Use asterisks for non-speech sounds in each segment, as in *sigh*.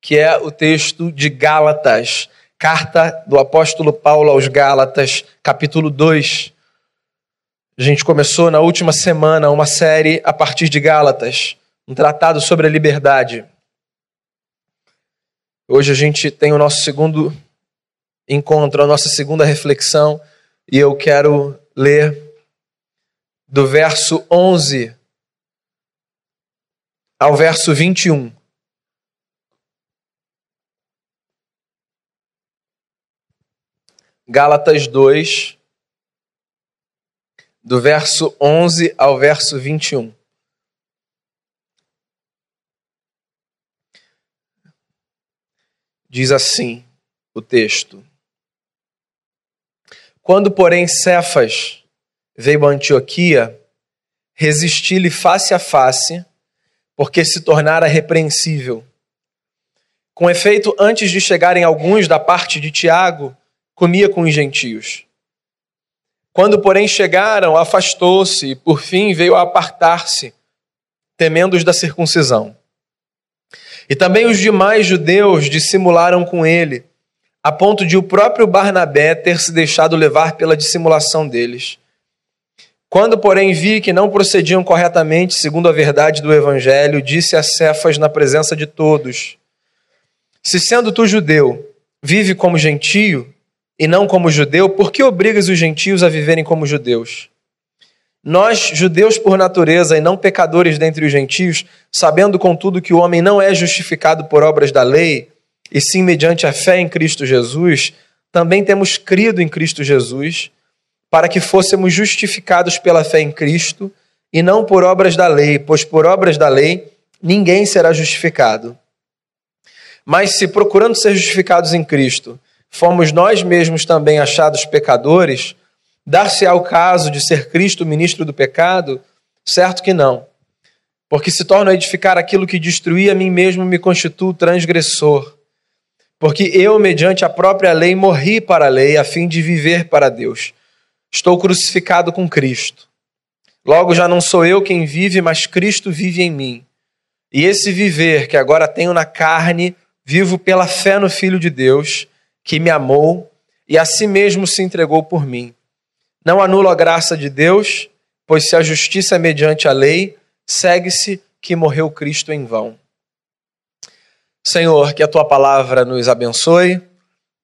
que é o texto de Gálatas, carta do apóstolo Paulo aos Gálatas, capítulo 2. A gente começou na última semana uma série a partir de Gálatas, um tratado sobre a liberdade. Hoje a gente tem o nosso segundo encontro, a nossa segunda reflexão, e eu quero ler do verso 11 ao verso 21. Gálatas 2, do verso 11 ao verso 21. Diz assim o texto: Quando, porém, Cefas veio a Antioquia, resisti-lhe face a face, porque se tornara repreensível. Com efeito, antes de chegarem alguns da parte de Tiago, comia com os gentios. Quando, porém, chegaram, afastou-se e, por fim, veio a apartar-se, temendo os da circuncisão. E também os demais judeus dissimularam com ele, a ponto de o próprio Barnabé ter se deixado levar pela dissimulação deles. Quando, porém, vi que não procediam corretamente segundo a verdade do evangelho, disse a Cefas na presença de todos: Se sendo tu judeu, vive como gentio e não como judeu, por que obrigas os gentios a viverem como judeus? Nós, judeus por natureza e não pecadores dentre os gentios, sabendo contudo que o homem não é justificado por obras da lei, e sim mediante a fé em Cristo Jesus, também temos crido em Cristo Jesus, para que fôssemos justificados pela fé em Cristo e não por obras da lei, pois por obras da lei ninguém será justificado. Mas se procurando ser justificados em Cristo, fomos nós mesmos também achados pecadores, Dar-se ao caso de ser Cristo ministro do pecado? Certo que não. Porque se torno a edificar aquilo que destruía a mim mesmo, me constituo transgressor. Porque eu, mediante a própria lei, morri para a lei, a fim de viver para Deus. Estou crucificado com Cristo. Logo já não sou eu quem vive, mas Cristo vive em mim. E esse viver que agora tenho na carne, vivo pela fé no Filho de Deus, que me amou e a si mesmo se entregou por mim. Não anulo a graça de Deus, pois se a justiça é mediante a lei, segue-se que morreu Cristo em vão. Senhor, que a tua palavra nos abençoe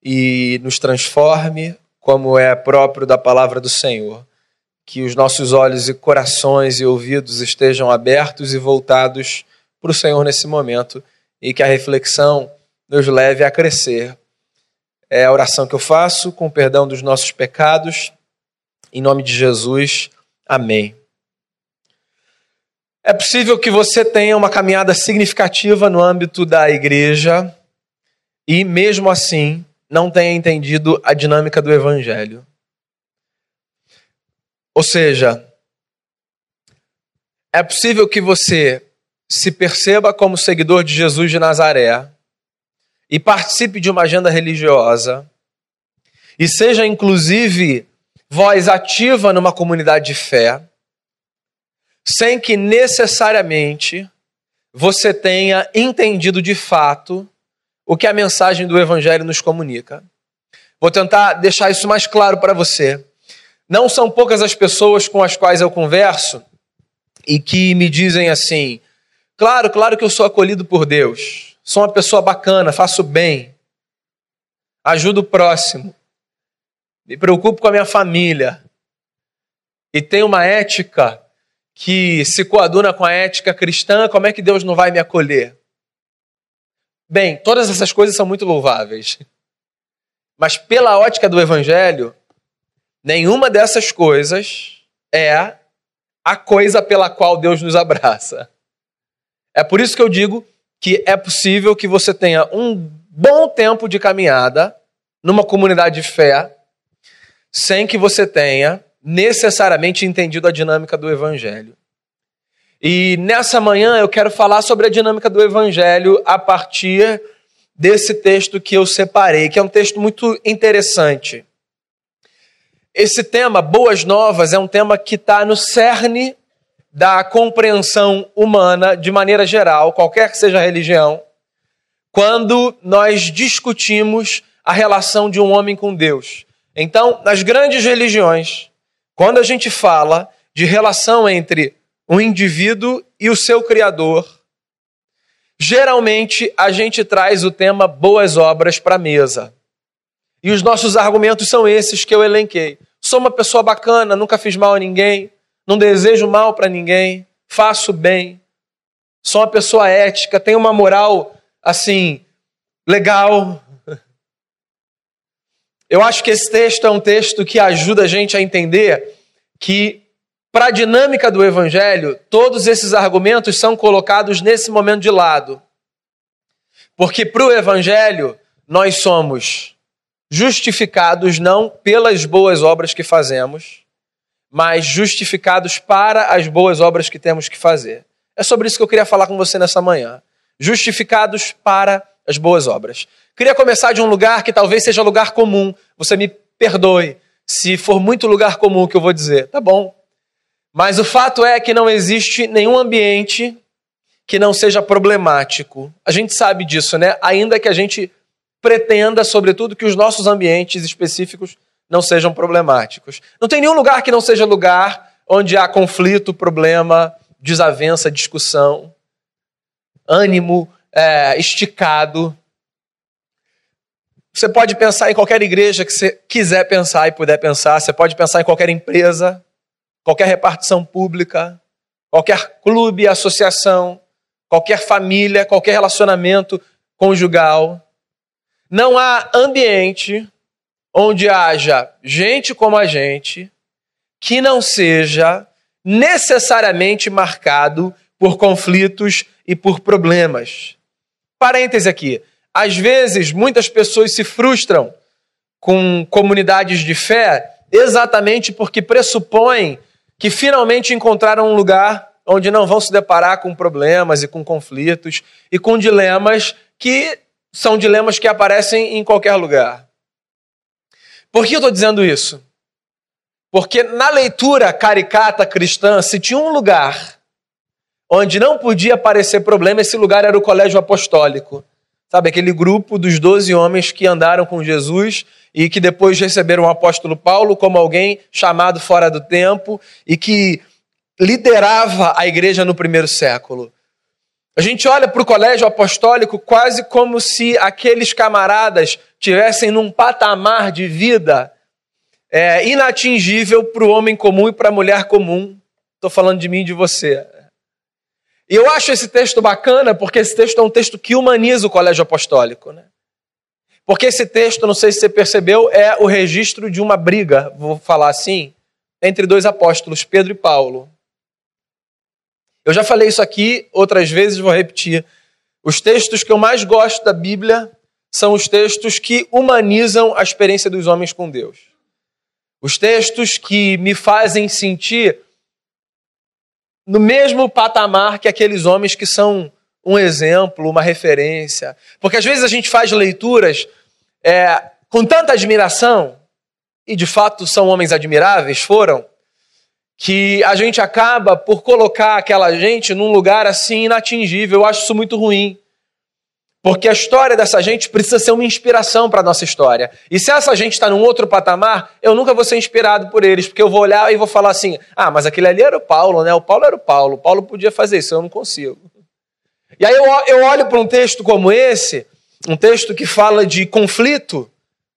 e nos transforme, como é próprio da palavra do Senhor. Que os nossos olhos e corações e ouvidos estejam abertos e voltados para o Senhor nesse momento e que a reflexão nos leve a crescer. É a oração que eu faço com o perdão dos nossos pecados em nome de Jesus, amém. É possível que você tenha uma caminhada significativa no âmbito da igreja e, mesmo assim, não tenha entendido a dinâmica do evangelho. Ou seja, é possível que você se perceba como seguidor de Jesus de Nazaré e participe de uma agenda religiosa e seja, inclusive, voz ativa numa comunidade de fé, sem que necessariamente você tenha entendido de fato o que a mensagem do Evangelho nos comunica. Vou tentar deixar isso mais claro para você. Não são poucas as pessoas com as quais eu converso e que me dizem assim: claro, claro que eu sou acolhido por Deus, sou uma pessoa bacana, faço bem, ajudo o próximo me preocupo com a minha família e tenho uma ética que se coaduna com a ética cristã, como é que Deus não vai me acolher? Bem, todas essas coisas são muito louváveis. Mas pela ótica do evangelho, nenhuma dessas coisas é a coisa pela qual Deus nos abraça. É por isso que eu digo que é possível que você tenha um bom tempo de caminhada numa comunidade de fé sem que você tenha necessariamente entendido a dinâmica do Evangelho. E nessa manhã eu quero falar sobre a dinâmica do Evangelho a partir desse texto que eu separei, que é um texto muito interessante. Esse tema, Boas Novas, é um tema que está no cerne da compreensão humana de maneira geral, qualquer que seja a religião, quando nós discutimos a relação de um homem com Deus. Então, nas grandes religiões, quando a gente fala de relação entre um indivíduo e o seu Criador, geralmente a gente traz o tema boas obras para a mesa. E os nossos argumentos são esses que eu elenquei. Sou uma pessoa bacana, nunca fiz mal a ninguém, não desejo mal para ninguém, faço bem, sou uma pessoa ética, tenho uma moral assim, legal. *laughs* Eu acho que esse texto é um texto que ajuda a gente a entender que, para a dinâmica do evangelho, todos esses argumentos são colocados nesse momento de lado. Porque para o evangelho, nós somos justificados não pelas boas obras que fazemos, mas justificados para as boas obras que temos que fazer. É sobre isso que eu queria falar com você nessa manhã justificados para as boas obras. Queria começar de um lugar que talvez seja lugar comum. Você me perdoe se for muito lugar comum que eu vou dizer. Tá bom. Mas o fato é que não existe nenhum ambiente que não seja problemático. A gente sabe disso, né? Ainda que a gente pretenda, sobretudo, que os nossos ambientes específicos não sejam problemáticos. Não tem nenhum lugar que não seja lugar onde há conflito, problema, desavença, discussão ânimo é, esticado. Você pode pensar em qualquer igreja que você quiser pensar e puder pensar. Você pode pensar em qualquer empresa, qualquer repartição pública, qualquer clube, associação, qualquer família, qualquer relacionamento conjugal. Não há ambiente onde haja gente como a gente que não seja necessariamente marcado por conflitos e por problemas. Parêntese aqui. Às vezes, muitas pessoas se frustram com comunidades de fé exatamente porque pressupõem que finalmente encontraram um lugar onde não vão se deparar com problemas e com conflitos e com dilemas que são dilemas que aparecem em qualquer lugar. Por que eu estou dizendo isso? Porque na leitura caricata cristã, se tinha um lugar onde não podia aparecer problema, esse lugar era o colégio apostólico. Sabe, aquele grupo dos doze homens que andaram com Jesus e que depois receberam o apóstolo Paulo como alguém chamado fora do tempo e que liderava a igreja no primeiro século. A gente olha para o colégio apostólico quase como se aqueles camaradas tivessem num patamar de vida é, inatingível para o homem comum e para a mulher comum. Estou falando de mim e de você. E eu acho esse texto bacana porque esse texto é um texto que humaniza o colégio apostólico. Né? Porque esse texto, não sei se você percebeu, é o registro de uma briga, vou falar assim, entre dois apóstolos, Pedro e Paulo. Eu já falei isso aqui outras vezes, vou repetir. Os textos que eu mais gosto da Bíblia são os textos que humanizam a experiência dos homens com Deus. Os textos que me fazem sentir no mesmo patamar que aqueles homens que são um exemplo, uma referência. Porque às vezes a gente faz leituras é, com tanta admiração, e de fato são homens admiráveis, foram, que a gente acaba por colocar aquela gente num lugar assim inatingível. Eu acho isso muito ruim. Porque a história dessa gente precisa ser uma inspiração para a nossa história. E se essa gente está num outro patamar, eu nunca vou ser inspirado por eles, porque eu vou olhar e vou falar assim: ah, mas aquele ali era o Paulo, né? O Paulo era o Paulo. O Paulo podia fazer isso, eu não consigo. E aí eu, eu olho para um texto como esse, um texto que fala de conflito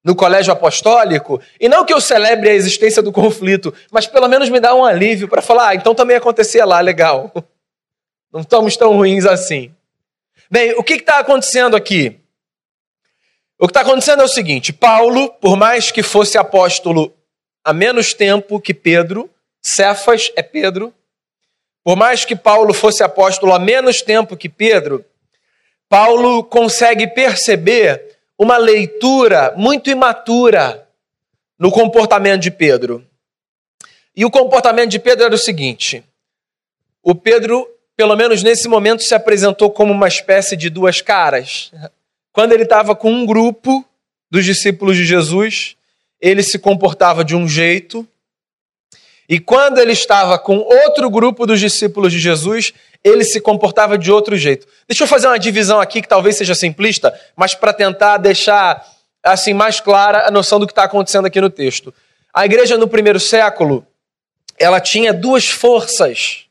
no colégio apostólico, e não que eu celebre a existência do conflito, mas pelo menos me dá um alívio para falar: ah, então também acontecia lá, legal. *laughs* Não estamos tão ruins assim. Bem, o que está acontecendo aqui? O que está acontecendo é o seguinte: Paulo, por mais que fosse apóstolo há menos tempo que Pedro, Cefas é Pedro, por mais que Paulo fosse apóstolo há menos tempo que Pedro, Paulo consegue perceber uma leitura muito imatura no comportamento de Pedro. E o comportamento de Pedro era o seguinte: o Pedro pelo menos nesse momento, se apresentou como uma espécie de duas caras. Quando ele estava com um grupo dos discípulos de Jesus, ele se comportava de um jeito, E quando ele estava com outro grupo dos discípulos de Jesus, ele se comportava de outro jeito. Deixa eu fazer uma divisão aqui que talvez seja simplista, mas para tentar deixar assim mais clara a noção do que está acontecendo aqui no texto. A igreja no primeiro século, ela tinha duas forças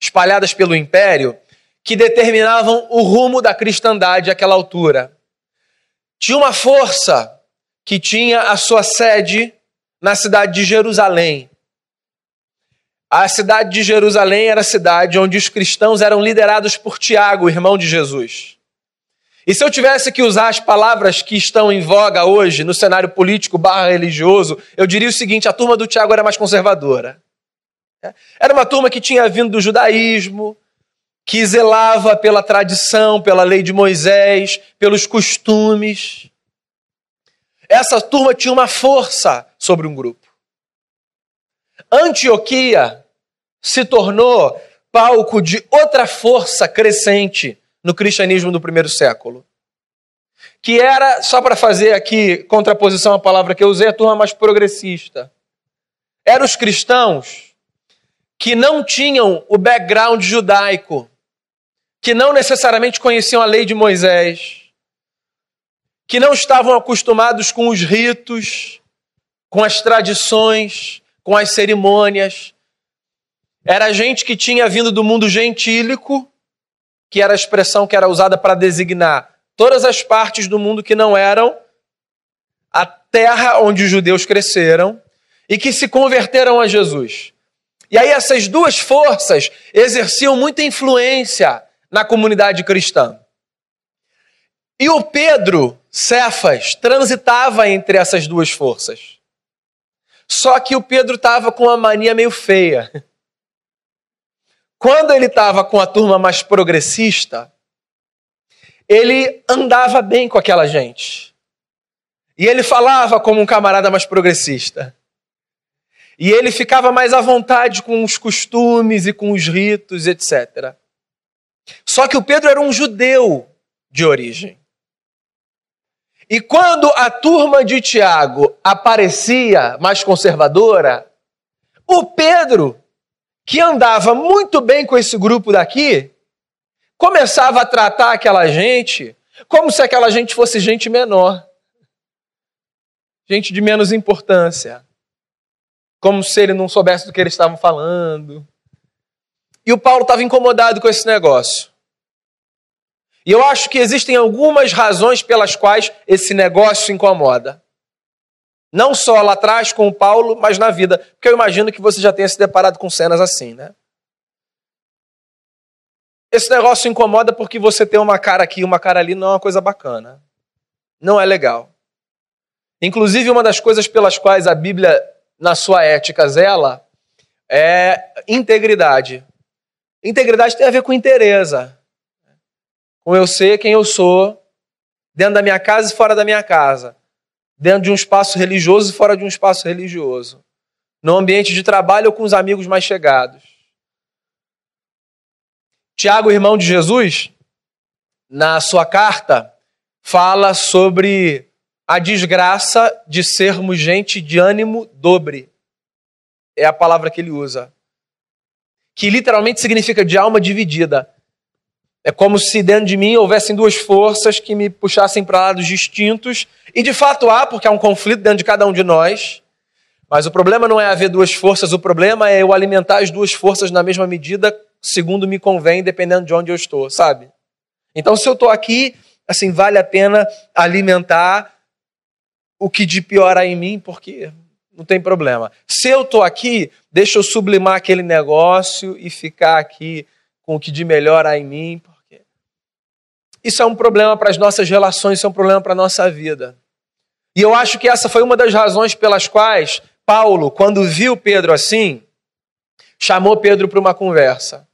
espalhadas pelo império que determinavam o rumo da cristandade àquela altura. Tinha uma força que tinha a sua sede na cidade de Jerusalém. A cidade de Jerusalém era a cidade onde os cristãos eram liderados por Tiago, irmão de Jesus. E se eu tivesse que usar as palavras que estão em voga hoje no cenário político barra religioso, eu diria o seguinte: a turma do Tiago era mais conservadora. Era uma turma que tinha vindo do judaísmo, que zelava pela tradição, pela lei de Moisés, pelos costumes. Essa turma tinha uma força sobre um grupo. Antioquia se tornou palco de outra força crescente no cristianismo do primeiro século. Que era, só para fazer aqui contraposição à palavra que eu usei, a turma mais progressista. Eram os cristãos que não tinham o background judaico, que não necessariamente conheciam a lei de Moisés, que não estavam acostumados com os ritos, com as tradições, com as cerimônias. Era gente que tinha vindo do mundo gentílico, que era a expressão que era usada para designar todas as partes do mundo que não eram a terra onde os judeus cresceram e que se converteram a Jesus. E aí essas duas forças exerciam muita influência na comunidade cristã. E o Pedro, Cefas, transitava entre essas duas forças. Só que o Pedro estava com uma mania meio feia. Quando ele estava com a turma mais progressista, ele andava bem com aquela gente. E ele falava como um camarada mais progressista. E ele ficava mais à vontade com os costumes e com os ritos, etc. Só que o Pedro era um judeu de origem. E quando a turma de Tiago aparecia mais conservadora, o Pedro, que andava muito bem com esse grupo daqui, começava a tratar aquela gente como se aquela gente fosse gente menor, gente de menos importância, como se ele não soubesse do que eles estavam falando. E o Paulo estava incomodado com esse negócio. E eu acho que existem algumas razões pelas quais esse negócio incomoda. Não só lá atrás com o Paulo, mas na vida. Porque eu imagino que você já tenha se deparado com cenas assim, né? Esse negócio incomoda porque você tem uma cara aqui e uma cara ali, não é uma coisa bacana. Não é legal. Inclusive, uma das coisas pelas quais a Bíblia, na sua ética, zela é integridade. Integridade tem a ver com interesa. Com eu ser quem eu sou, dentro da minha casa e fora da minha casa. Dentro de um espaço religioso e fora de um espaço religioso. No ambiente de trabalho ou com os amigos mais chegados. Tiago, irmão de Jesus, na sua carta, fala sobre a desgraça de sermos gente de ânimo dobre. É a palavra que ele usa que literalmente significa de alma dividida. É como se dentro de mim houvessem duas forças que me puxassem para lados distintos. E de fato há, porque há um conflito dentro de cada um de nós. Mas o problema não é haver duas forças, o problema é eu alimentar as duas forças na mesma medida, segundo me convém, dependendo de onde eu estou, sabe? Então, se eu estou aqui, assim, vale a pena alimentar o que de pior há em mim, porque não tem problema. Se eu estou aqui, deixa eu sublimar aquele negócio e ficar aqui com o que de melhor há em mim, porque isso é um problema para as nossas relações, isso é um problema para a nossa vida. E eu acho que essa foi uma das razões pelas quais Paulo, quando viu Pedro assim, chamou Pedro para uma conversa.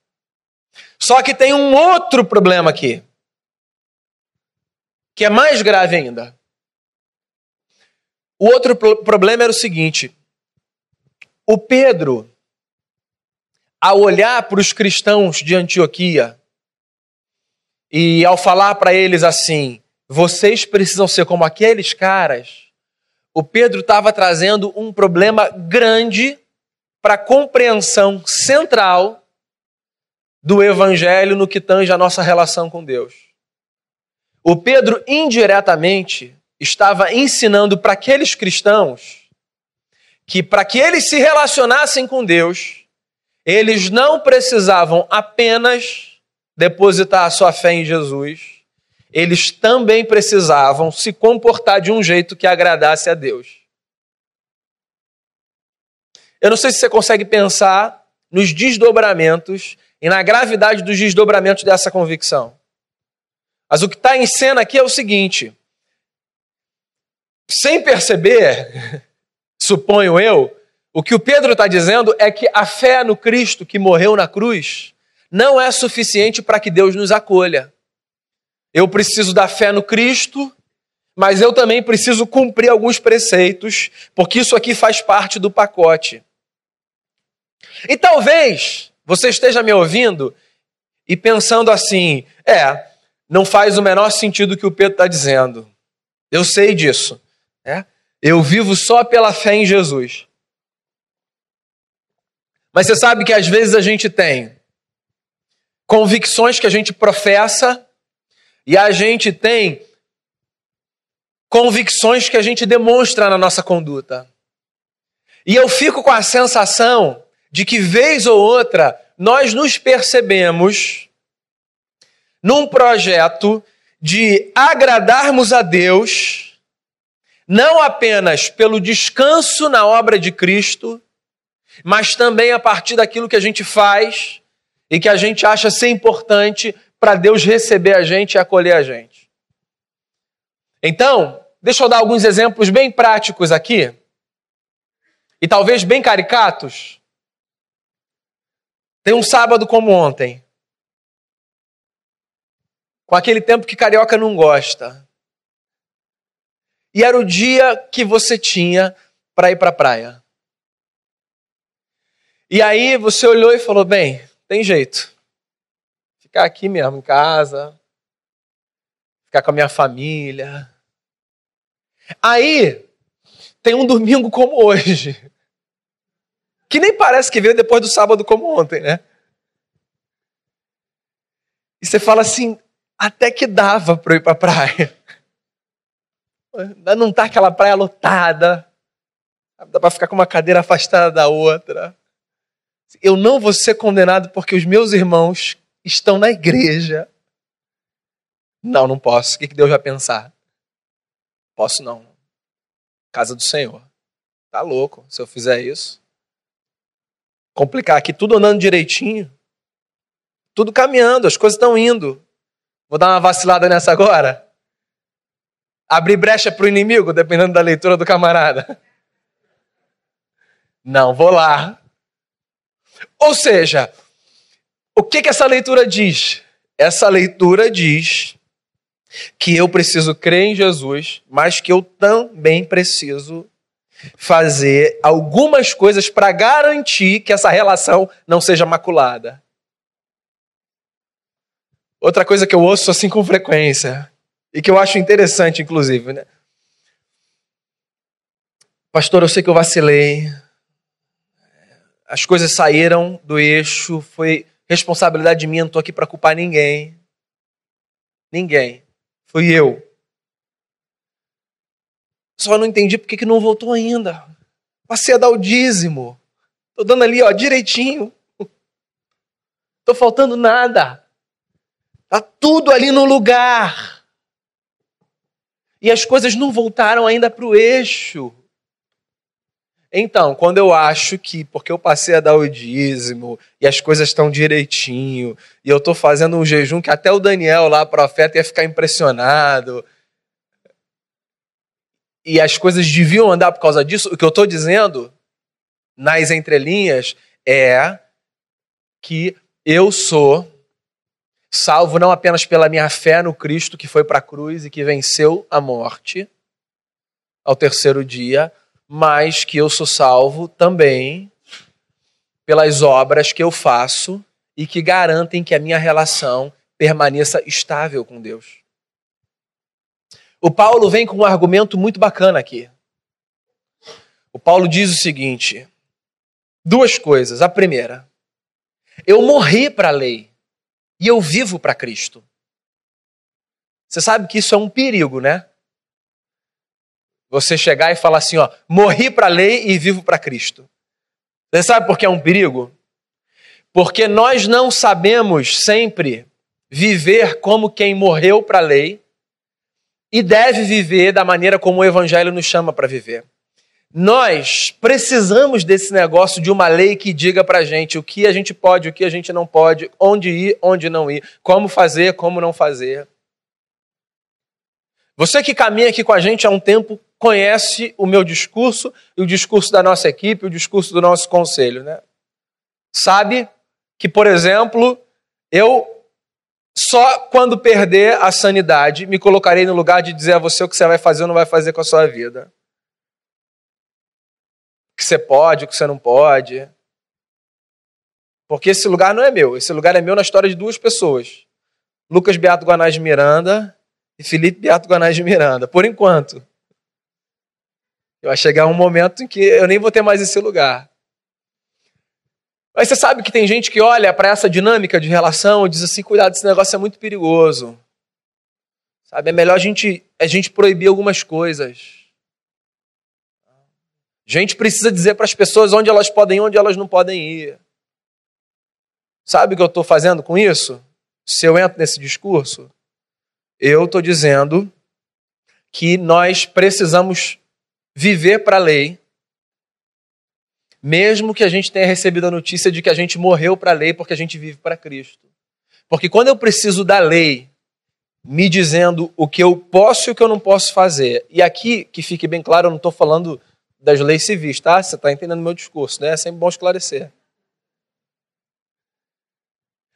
Só que tem um outro problema aqui, que é mais grave ainda. O outro problema era o seguinte: o Pedro, ao olhar para os cristãos de Antioquia e ao falar para eles assim, vocês precisam ser como aqueles caras, o Pedro estava trazendo um problema grande para a compreensão central do evangelho no que tange a nossa relação com Deus. O Pedro indiretamente estava ensinando para aqueles cristãos que para que eles se relacionassem com Deus, eles não precisavam apenas depositar a sua fé em Jesus, eles também precisavam se comportar de um jeito que agradasse a Deus. Eu não sei se você consegue pensar nos desdobramentos e na gravidade dos desdobramentos dessa convicção. Mas o que está em cena aqui é o seguinte: sem perceber, *laughs* suponho eu, o que o Pedro está dizendo é que a fé no Cristo que morreu na cruz não é suficiente para que Deus nos acolha. Eu preciso da fé no Cristo, mas eu também preciso cumprir alguns preceitos, porque isso aqui faz parte do pacote. E talvez você esteja me ouvindo e pensando assim: é, não faz o menor sentido o que o Pedro está dizendo. Eu sei disso. Eu vivo só pela fé em Jesus. Mas você sabe que às vezes a gente tem convicções que a gente professa e a gente tem convicções que a gente demonstra na nossa conduta. E eu fico com a sensação de que, vez ou outra, nós nos percebemos num projeto de agradarmos a Deus, não apenas pelo descanso na obra de Cristo, mas também a partir daquilo que a gente faz e que a gente acha ser importante para Deus receber a gente e acolher a gente. Então, deixa eu dar alguns exemplos bem práticos aqui, e talvez bem caricatos, tem um sábado como ontem. Com aquele tempo que carioca não gosta. E era o dia que você tinha para ir para a praia. E aí você olhou e falou: bem, tem jeito. Ficar aqui mesmo, em casa. Ficar com a minha família. Aí, tem um domingo como hoje que nem parece que veio depois do sábado como ontem, né? E você fala assim, até que dava para ir para a praia. Não tá aquela praia lotada. Dá para ficar com uma cadeira afastada da outra. Eu não vou ser condenado porque os meus irmãos estão na igreja. Não, não posso. O que Deus vai pensar? Posso não. Casa do Senhor. Tá louco se eu fizer isso complicar aqui, tudo andando direitinho, tudo caminhando, as coisas estão indo. Vou dar uma vacilada nessa agora? Abrir brecha para o inimigo, dependendo da leitura do camarada. Não, vou lá. Ou seja, o que, que essa leitura diz? Essa leitura diz que eu preciso crer em Jesus, mas que eu também preciso fazer algumas coisas para garantir que essa relação não seja maculada. Outra coisa que eu ouço assim com frequência, e que eu acho interessante, inclusive, né? Pastor, eu sei que eu vacilei. As coisas saíram do eixo, foi responsabilidade minha, não estou aqui para culpar ninguém. Ninguém. Fui eu. Só não entendi porque que não voltou ainda. Passei a dar o dízimo. Estou dando ali, ó, direitinho. Estou faltando nada. Está tudo ali no lugar. E as coisas não voltaram ainda para o eixo. Então, quando eu acho que, porque eu passei a dar o dízimo, e as coisas estão direitinho, e eu estou fazendo um jejum que até o Daniel lá, profeta, ia ficar impressionado, e as coisas deviam andar por causa disso, o que eu estou dizendo nas entrelinhas é que eu sou salvo não apenas pela minha fé no Cristo que foi para a cruz e que venceu a morte ao terceiro dia, mas que eu sou salvo também pelas obras que eu faço e que garantem que a minha relação permaneça estável com Deus. O Paulo vem com um argumento muito bacana aqui. O Paulo diz o seguinte: duas coisas. A primeira, eu morri para a lei e eu vivo para Cristo. Você sabe que isso é um perigo, né? Você chegar e falar assim, ó, morri para a lei e vivo para Cristo. Você sabe por que é um perigo? Porque nós não sabemos sempre viver como quem morreu para a lei e deve viver da maneira como o Evangelho nos chama para viver. Nós precisamos desse negócio de uma lei que diga para a gente o que a gente pode, o que a gente não pode, onde ir, onde não ir, como fazer, como não fazer. Você que caminha aqui com a gente há um tempo conhece o meu discurso e o discurso da nossa equipe, o discurso do nosso conselho, né? Sabe que, por exemplo, eu só quando perder a sanidade me colocarei no lugar de dizer a você o que você vai fazer ou não vai fazer com a sua vida. Que você pode, o que você não pode. Porque esse lugar não é meu, esse lugar é meu na história de duas pessoas. Lucas Beato Guanais de Miranda e Felipe Beato Guanais de Miranda, por enquanto. Vai chegar um momento em que eu nem vou ter mais esse lugar. Mas você sabe que tem gente que olha para essa dinâmica de relação e diz assim: cuidado, esse negócio é muito perigoso. Sabe, é melhor a gente, a gente proibir algumas coisas. A gente precisa dizer para as pessoas onde elas podem ir, onde elas não podem ir. Sabe o que eu estou fazendo com isso? Se eu entro nesse discurso, eu estou dizendo que nós precisamos viver para a lei mesmo que a gente tenha recebido a notícia de que a gente morreu para a lei porque a gente vive para Cristo. Porque quando eu preciso da lei me dizendo o que eu posso e o que eu não posso fazer, e aqui, que fique bem claro, eu não estou falando das leis civis, tá? Você está entendendo meu discurso, né? É sempre bom esclarecer.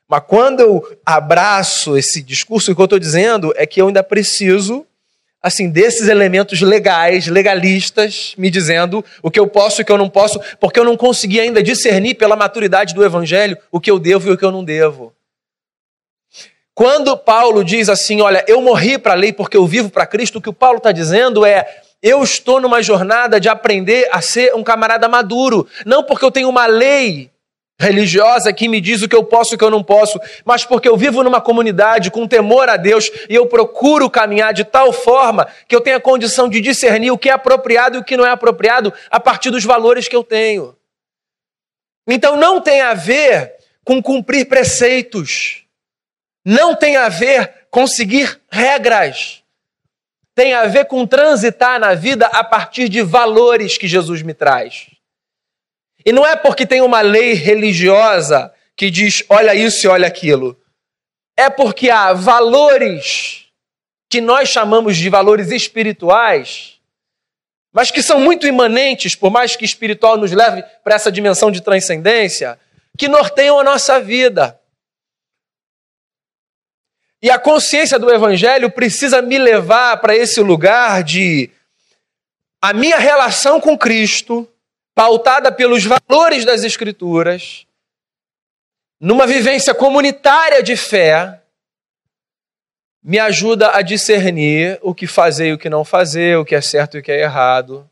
Mas quando eu abraço esse discurso, o que eu estou dizendo é que eu ainda preciso assim, desses elementos legais, legalistas, me dizendo o que eu posso e o que eu não posso, porque eu não consegui ainda discernir pela maturidade do evangelho o que eu devo e o que eu não devo. Quando Paulo diz assim, olha, eu morri para a lei porque eu vivo para Cristo, o que o Paulo está dizendo é, eu estou numa jornada de aprender a ser um camarada maduro, não porque eu tenho uma lei religiosa que me diz o que eu posso e o que eu não posso, mas porque eu vivo numa comunidade com temor a Deus e eu procuro caminhar de tal forma que eu tenha condição de discernir o que é apropriado e o que não é apropriado a partir dos valores que eu tenho. Então não tem a ver com cumprir preceitos, não tem a ver com seguir regras, tem a ver com transitar na vida a partir de valores que Jesus me traz. E não é porque tem uma lei religiosa que diz olha isso e olha aquilo. É porque há valores que nós chamamos de valores espirituais, mas que são muito imanentes, por mais que espiritual nos leve para essa dimensão de transcendência, que norteiam a nossa vida. E a consciência do Evangelho precisa me levar para esse lugar de a minha relação com Cristo pautada pelos valores das Escrituras, numa vivência comunitária de fé, me ajuda a discernir o que fazer e o que não fazer, o que é certo e o que é errado,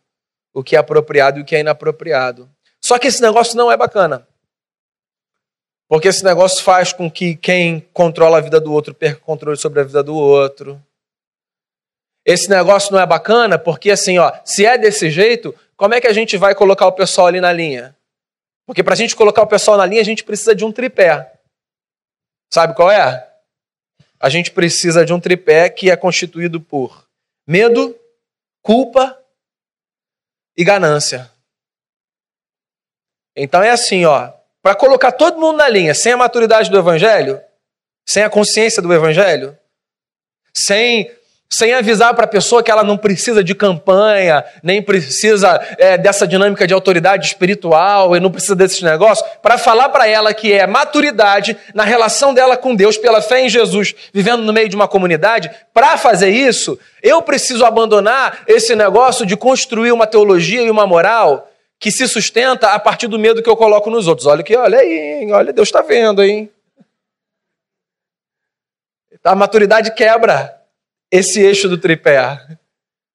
o que é apropriado e o que é inapropriado. Só que esse negócio não é bacana. Porque esse negócio faz com que quem controla a vida do outro perca controle sobre a vida do outro. Esse negócio não é bacana porque, assim, ó, se é desse jeito, como é que a gente vai colocar o pessoal ali na linha? Porque para a gente colocar o pessoal na linha, a gente precisa de um tripé. Sabe qual é? A gente precisa de um tripé que é constituído por medo, culpa e ganância. Então é assim, ó, para colocar todo mundo na linha, sem a maturidade do evangelho, sem a consciência do evangelho, sem sem avisar para a pessoa que ela não precisa de campanha, nem precisa é, dessa dinâmica de autoridade espiritual e não precisa desses negócios, para falar para ela que é maturidade na relação dela com Deus pela fé em Jesus, vivendo no meio de uma comunidade. Para fazer isso, eu preciso abandonar esse negócio de construir uma teologia e uma moral que se sustenta a partir do medo que eu coloco nos outros. Olha aqui, olha aí, hein? olha, Deus está vendo, hein? A maturidade quebra esse eixo do tripé.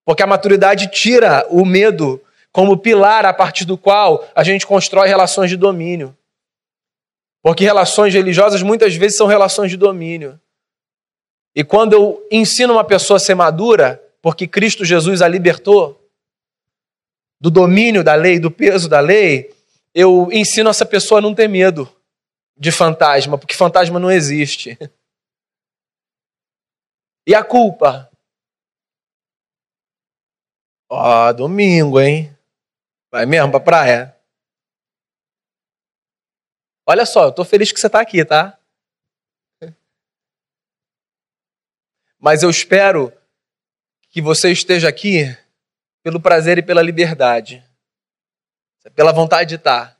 Porque a maturidade tira o medo, como pilar a partir do qual a gente constrói relações de domínio. Porque relações religiosas muitas vezes são relações de domínio. E quando eu ensino uma pessoa a ser madura, porque Cristo Jesus a libertou do domínio da lei, do peso da lei, eu ensino essa pessoa a não ter medo de fantasma, porque fantasma não existe. *laughs* E a culpa? Ó, oh, domingo, hein? Vai mesmo pra praia? Olha só, eu tô feliz que você tá aqui, tá? *laughs* Mas eu espero que você esteja aqui pelo prazer e pela liberdade. Pela vontade de estar.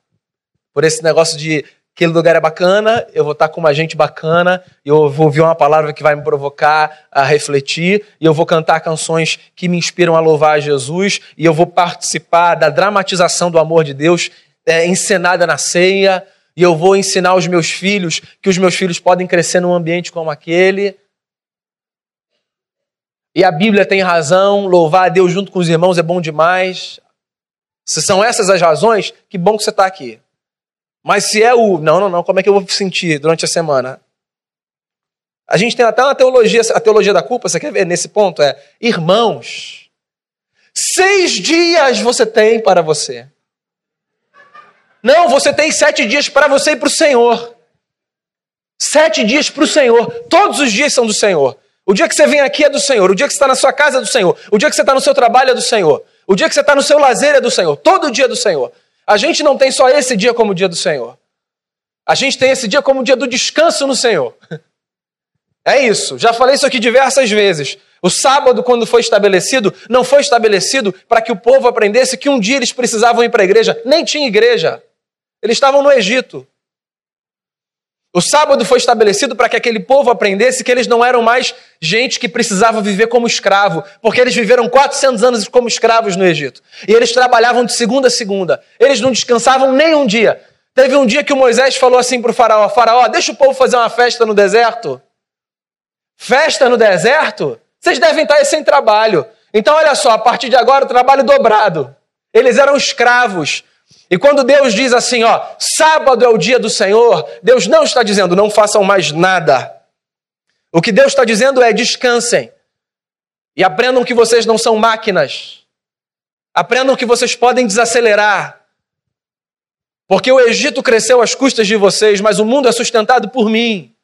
Por esse negócio de aquele lugar é bacana, eu vou estar com uma gente bacana, eu vou ouvir uma palavra que vai me provocar a refletir, e eu vou cantar canções que me inspiram a louvar a Jesus, e eu vou participar da dramatização do amor de Deus é, encenada na ceia, e eu vou ensinar aos meus filhos que os meus filhos podem crescer num ambiente como aquele. E a Bíblia tem razão, louvar a Deus junto com os irmãos é bom demais. Se são essas as razões, que bom que você está aqui. Mas se é o. Não, não, não, como é que eu vou sentir durante a semana? A gente tem até uma teologia, a teologia da culpa, você quer ver nesse ponto? É, irmãos, seis dias você tem para você. Não, você tem sete dias para você e para o Senhor. Sete dias para o Senhor. Todos os dias são do Senhor. O dia que você vem aqui é do Senhor. O dia que você está na sua casa é do Senhor. O dia que você está no seu trabalho é do Senhor. O dia que você está no seu lazer é do Senhor. Todo dia é do Senhor. A gente não tem só esse dia como dia do Senhor. A gente tem esse dia como dia do descanso no Senhor. *laughs* É isso. Já falei isso aqui diversas vezes. O sábado, quando foi estabelecido, não foi estabelecido para que o povo aprendesse que um dia eles precisavam ir para a igreja. Nem tinha igreja. Eles estavam no Egito. O sábado foi estabelecido para que aquele povo aprendesse que eles não eram mais gente que precisava viver como escravo, porque eles viveram 400 anos como escravos no Egito. E eles trabalhavam de segunda a segunda. Eles não descansavam nem um dia. Teve um dia que o Moisés falou assim para o faraó: Faraó, deixa o povo fazer uma festa no deserto. Festa no deserto? Vocês devem estar sem trabalho. Então, olha só, a partir de agora, o trabalho dobrado. Eles eram escravos. E quando Deus diz assim, ó, sábado é o dia do Senhor, Deus não está dizendo não façam mais nada. O que Deus está dizendo é descansem e aprendam que vocês não são máquinas. Aprendam que vocês podem desacelerar. Porque o Egito cresceu às custas de vocês, mas o mundo é sustentado por mim.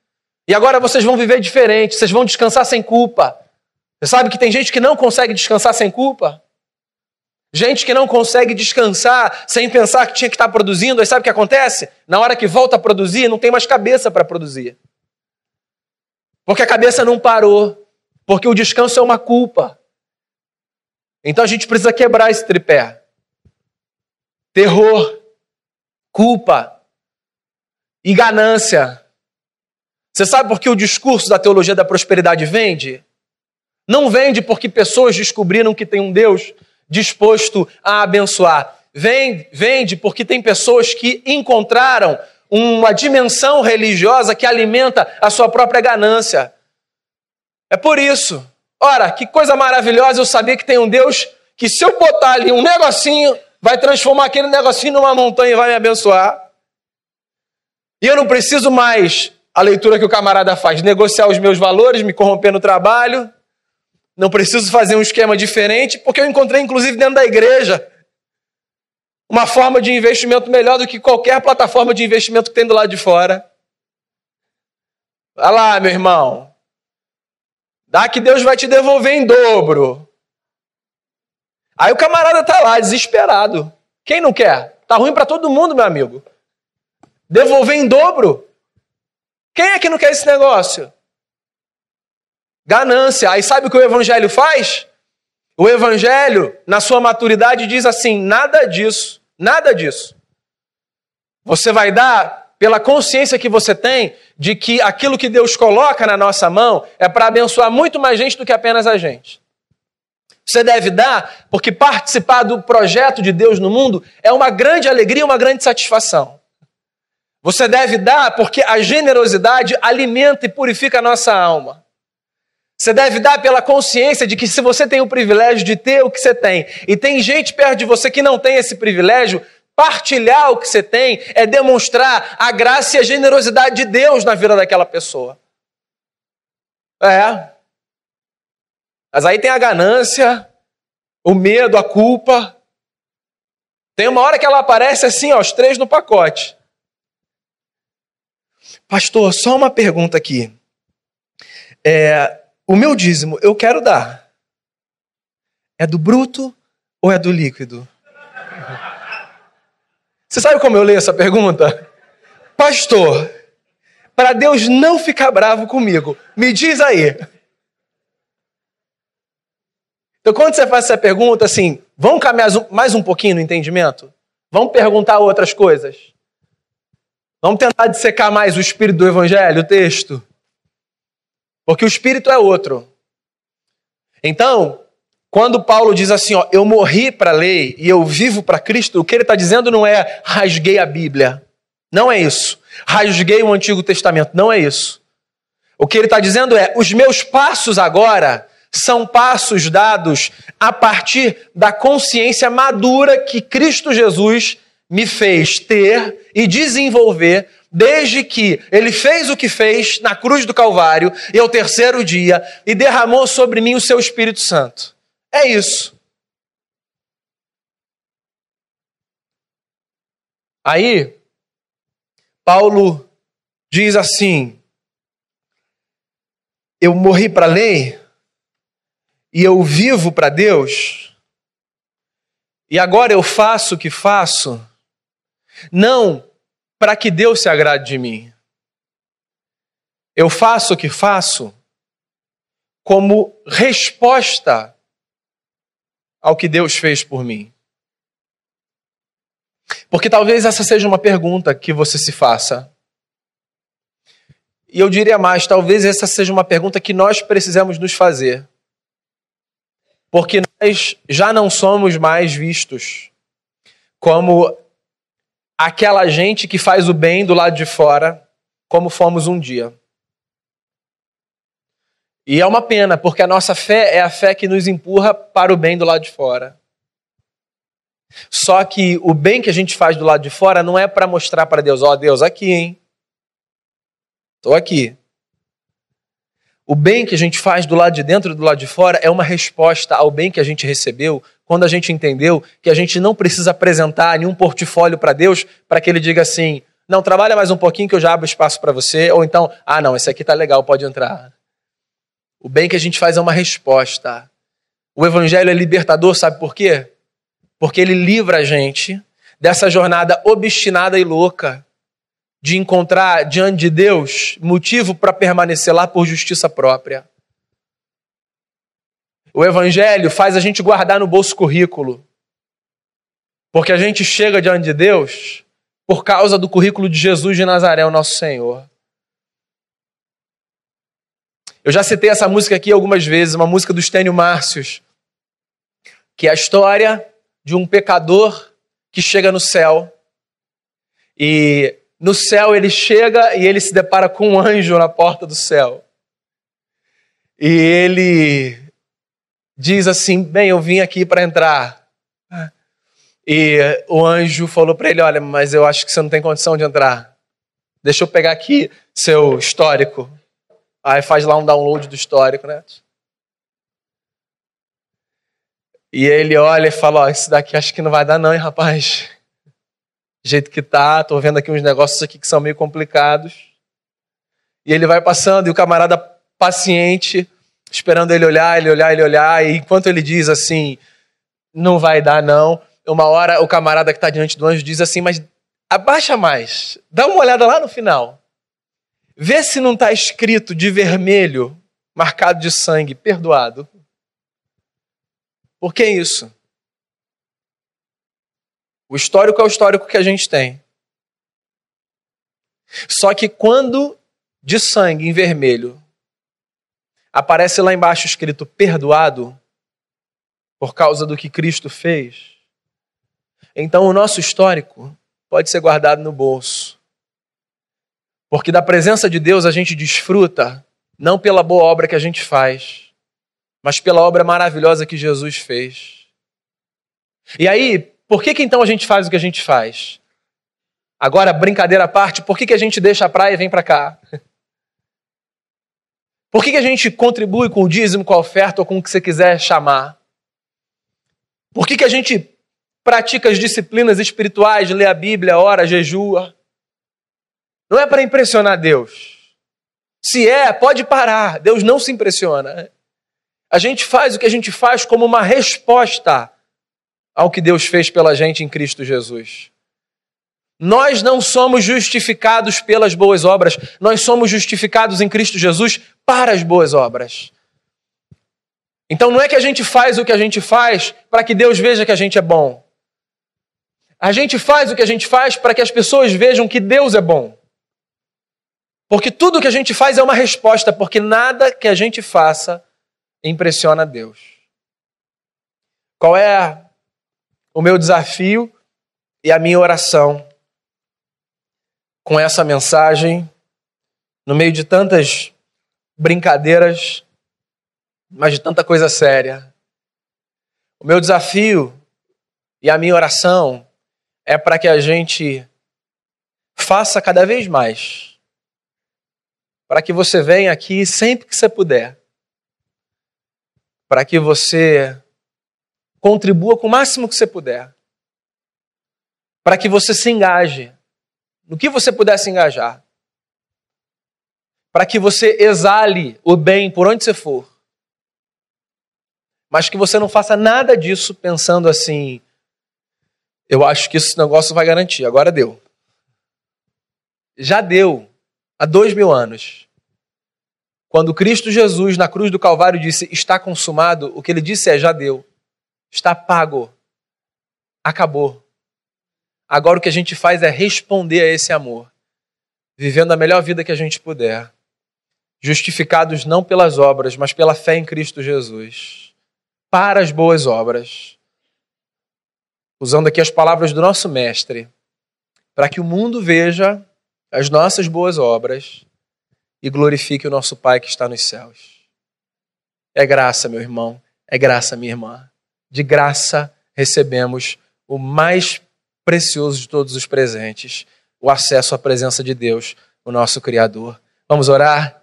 E agora vocês vão viver diferente, vocês vão descansar sem culpa. Você sabe que tem gente que não consegue descansar sem culpa? Gente que não consegue descansar sem pensar que tinha que estar produzindo, aí sabe o que acontece? Na hora que volta a produzir, não tem mais cabeça para produzir. Porque a cabeça não parou. Porque o descanso é uma culpa. Então a gente precisa quebrar esse tripé. Terror, culpa e ganância. Você sabe por que o discurso da teologia da prosperidade vende? Não vende porque pessoas descobriram que tem um Deus disposto a abençoar. Vende porque tem pessoas que encontraram uma dimensão religiosa que alimenta a sua própria ganância. É por isso. Ora, que coisa maravilhosa eu saber que tem um Deus que, se eu botar ali um negocinho, vai transformar aquele negocinho numa montanha e vai me abençoar. E eu não preciso mais, a leitura que o camarada faz, negociar os meus valores, me corromper no trabalho. Não preciso fazer um esquema diferente, porque eu encontrei, inclusive, dentro da igreja, uma forma de investimento melhor do que qualquer plataforma de investimento que tem do lado de fora. Vai lá, meu irmão. Dá que Deus vai te devolver em dobro. Aí o camarada tá lá, desesperado. Quem não quer? Tá ruim para todo mundo, meu amigo. Devolver em dobro? Quem é que não quer esse negócio? Ganância. Aí sabe o que o evangelho faz? O evangelho, na sua maturidade, diz assim: nada disso, nada disso. Você vai dar pela consciência que você tem de que aquilo que Deus coloca na nossa mão é para abençoar muito mais gente do que apenas a gente. Você deve dar porque participar do projeto de Deus no mundo é uma grande alegria, uma grande satisfação. Você deve dar porque a generosidade alimenta e purifica a nossa alma. Você deve dar pela consciência de que se você tem o privilégio de ter o que você tem, e tem gente perto de você que não tem esse privilégio, partilhar o que você tem é demonstrar a graça e a generosidade de Deus na vida daquela pessoa. É. Mas aí tem a ganância, o medo, a culpa. Tem uma hora que ela aparece assim, ó, os três no pacote. Pastor, só uma pergunta aqui. É, o meu dízimo eu quero dar. É do bruto ou é do líquido? Você sabe como eu leio essa pergunta? Pastor, para Deus não ficar bravo comigo, me diz aí. Então, quando você faz essa pergunta, assim, vamos caminhar mais um pouquinho no entendimento? Vamos perguntar outras coisas? Vamos tentar dissecar mais o espírito do evangelho, o texto? Porque o espírito é outro. Então, quando Paulo diz assim, ó, eu morri para a lei e eu vivo para Cristo, o que ele está dizendo não é rasguei a Bíblia. Não é isso. Rasguei o Antigo Testamento. Não é isso. O que ele está dizendo é: os meus passos agora são passos dados a partir da consciência madura que Cristo Jesus me fez ter e desenvolver desde que ele fez o que fez na cruz do Calvário e ao terceiro dia e derramou sobre mim o seu Espírito Santo. É isso. Aí, Paulo diz assim: Eu morri para a lei e eu vivo para Deus, e agora eu faço o que faço, não para que Deus se agrade de mim. Eu faço o que faço como resposta ao que Deus fez por mim. Porque talvez essa seja uma pergunta que você se faça. E eu diria mais, talvez essa seja uma pergunta que nós precisamos nos fazer. Porque nós já não somos mais vistos como aquela gente que faz o bem do lado de fora, como fomos um dia. E é uma pena, porque a nossa fé é a fé que nos empurra para o bem do lado de fora. Só que o bem que a gente faz do lado de fora não é para mostrar para Deus, ó oh, Deus, aqui, hein? Estou aqui. O bem que a gente faz do lado de dentro e do lado de fora é uma resposta ao bem que a gente recebeu quando a gente entendeu que a gente não precisa apresentar nenhum portfólio para Deus para que ele diga assim: não, trabalha mais um pouquinho que eu já abro espaço para você, ou então, ah, não, esse aqui tá legal, pode entrar. O bem que a gente faz é uma resposta. O evangelho é libertador, sabe por quê? Porque ele livra a gente dessa jornada obstinada e louca de encontrar diante de Deus motivo para permanecer lá por justiça própria. O Evangelho faz a gente guardar no bolso currículo. Porque a gente chega diante de Deus por causa do currículo de Jesus de Nazaré, o nosso Senhor. Eu já citei essa música aqui algumas vezes, uma música do Estênio Márcios, que é a história de um pecador que chega no céu e no céu ele chega e ele se depara com um anjo na porta do céu. E ele diz assim: Bem, eu vim aqui para entrar. E o anjo falou para ele: Olha, mas eu acho que você não tem condição de entrar. Deixa eu pegar aqui seu histórico. Aí faz lá um download do histórico, né? E ele olha e fala: Ó, esse daqui acho que não vai dar, não, hein, rapaz jeito que tá, tô vendo aqui uns negócios aqui que são meio complicados. E ele vai passando e o camarada paciente, esperando ele olhar, ele olhar, ele olhar, e enquanto ele diz assim, não vai dar não, uma hora o camarada que está diante do anjo diz assim, mas abaixa mais, dá uma olhada lá no final. Vê se não está escrito de vermelho, marcado de sangue, perdoado. Por que isso? O histórico é o histórico que a gente tem. Só que quando de sangue em vermelho aparece lá embaixo escrito perdoado por causa do que Cristo fez, então o nosso histórico pode ser guardado no bolso. Porque da presença de Deus a gente desfruta não pela boa obra que a gente faz, mas pela obra maravilhosa que Jesus fez. E aí, por que, que então a gente faz o que a gente faz? Agora, brincadeira à parte, por que, que a gente deixa a praia e vem para cá? *laughs* Por que, que a gente contribui com o dízimo, com a oferta ou com o que você quiser chamar? Por que, que a gente pratica as disciplinas espirituais, lê a Bíblia, ora, jejua? Não é para impressionar Deus. Se é, pode parar. Deus não se impressiona. A gente faz o que a gente faz como uma resposta ao que Deus fez pela gente em Cristo Jesus. Nós não somos justificados pelas boas obras, nós somos justificados em Cristo Jesus para as boas obras. Então não é que a gente faz o que a gente faz para que Deus veja que a gente é bom. A gente faz o que a gente faz para que as pessoas vejam que Deus é bom. Porque tudo que a gente faz é uma resposta, porque nada que a gente faça impressiona Deus. Qual é o meu desafio e a minha oração com essa mensagem, no meio de tantas brincadeiras, mas de tanta coisa séria. O meu desafio e a minha oração é para que a gente faça cada vez mais. Para que você venha aqui sempre que você puder. Para que você contribua com o máximo que você puder. Para que você se engaje no que você puder se engajar, para que você exale o bem por onde você for, mas que você não faça nada disso pensando assim: eu acho que esse negócio vai garantir, agora deu. Já deu há dois mil anos. Quando Cristo Jesus, na cruz do Calvário, disse: Está consumado, o que ele disse é: Já deu, está pago, acabou. Agora o que a gente faz é responder a esse amor, vivendo a melhor vida que a gente puder, justificados não pelas obras, mas pela fé em Cristo Jesus, para as boas obras. Usando aqui as palavras do nosso Mestre, para que o mundo veja as nossas boas obras e glorifique o nosso Pai que está nos céus. É graça, meu irmão, é graça, minha irmã. De graça recebemos o mais precioso de todos os presentes, o acesso à presença de Deus, o nosso Criador. Vamos orar?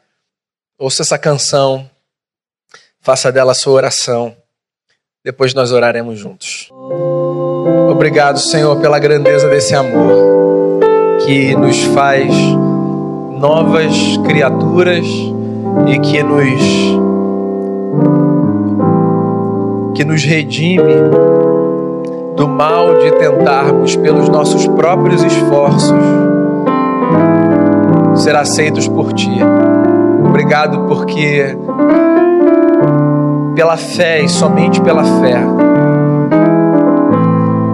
Ouça essa canção, faça dela sua oração. Depois nós oraremos juntos. Obrigado, Senhor, pela grandeza desse amor que nos faz novas criaturas e que nos que nos redime do mal de tentarmos, pelos nossos próprios esforços, ser aceitos por Ti. Obrigado porque, pela fé e somente pela fé,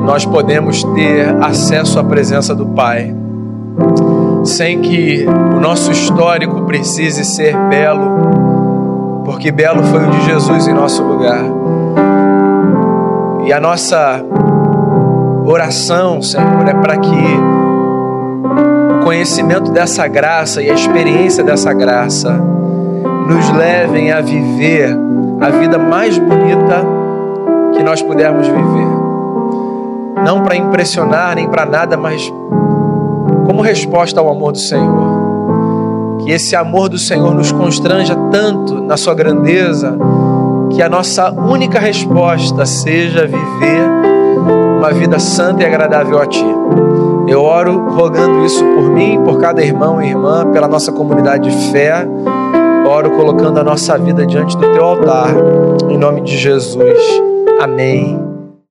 nós podemos ter acesso à presença do Pai, sem que o nosso histórico precise ser belo, porque belo foi o de Jesus em nosso lugar. E a nossa oração, Senhor, é para que o conhecimento dessa graça e a experiência dessa graça nos levem a viver a vida mais bonita que nós pudermos viver. Não para impressionar nem para nada, mas como resposta ao amor do Senhor. Que esse amor do Senhor nos constranja tanto na sua grandeza, que a nossa única resposta seja viver uma vida santa e agradável a Ti. Eu oro rogando isso por mim, por cada irmão e irmã, pela nossa comunidade de fé. Oro colocando a nossa vida diante do Teu altar, em nome de Jesus. Amém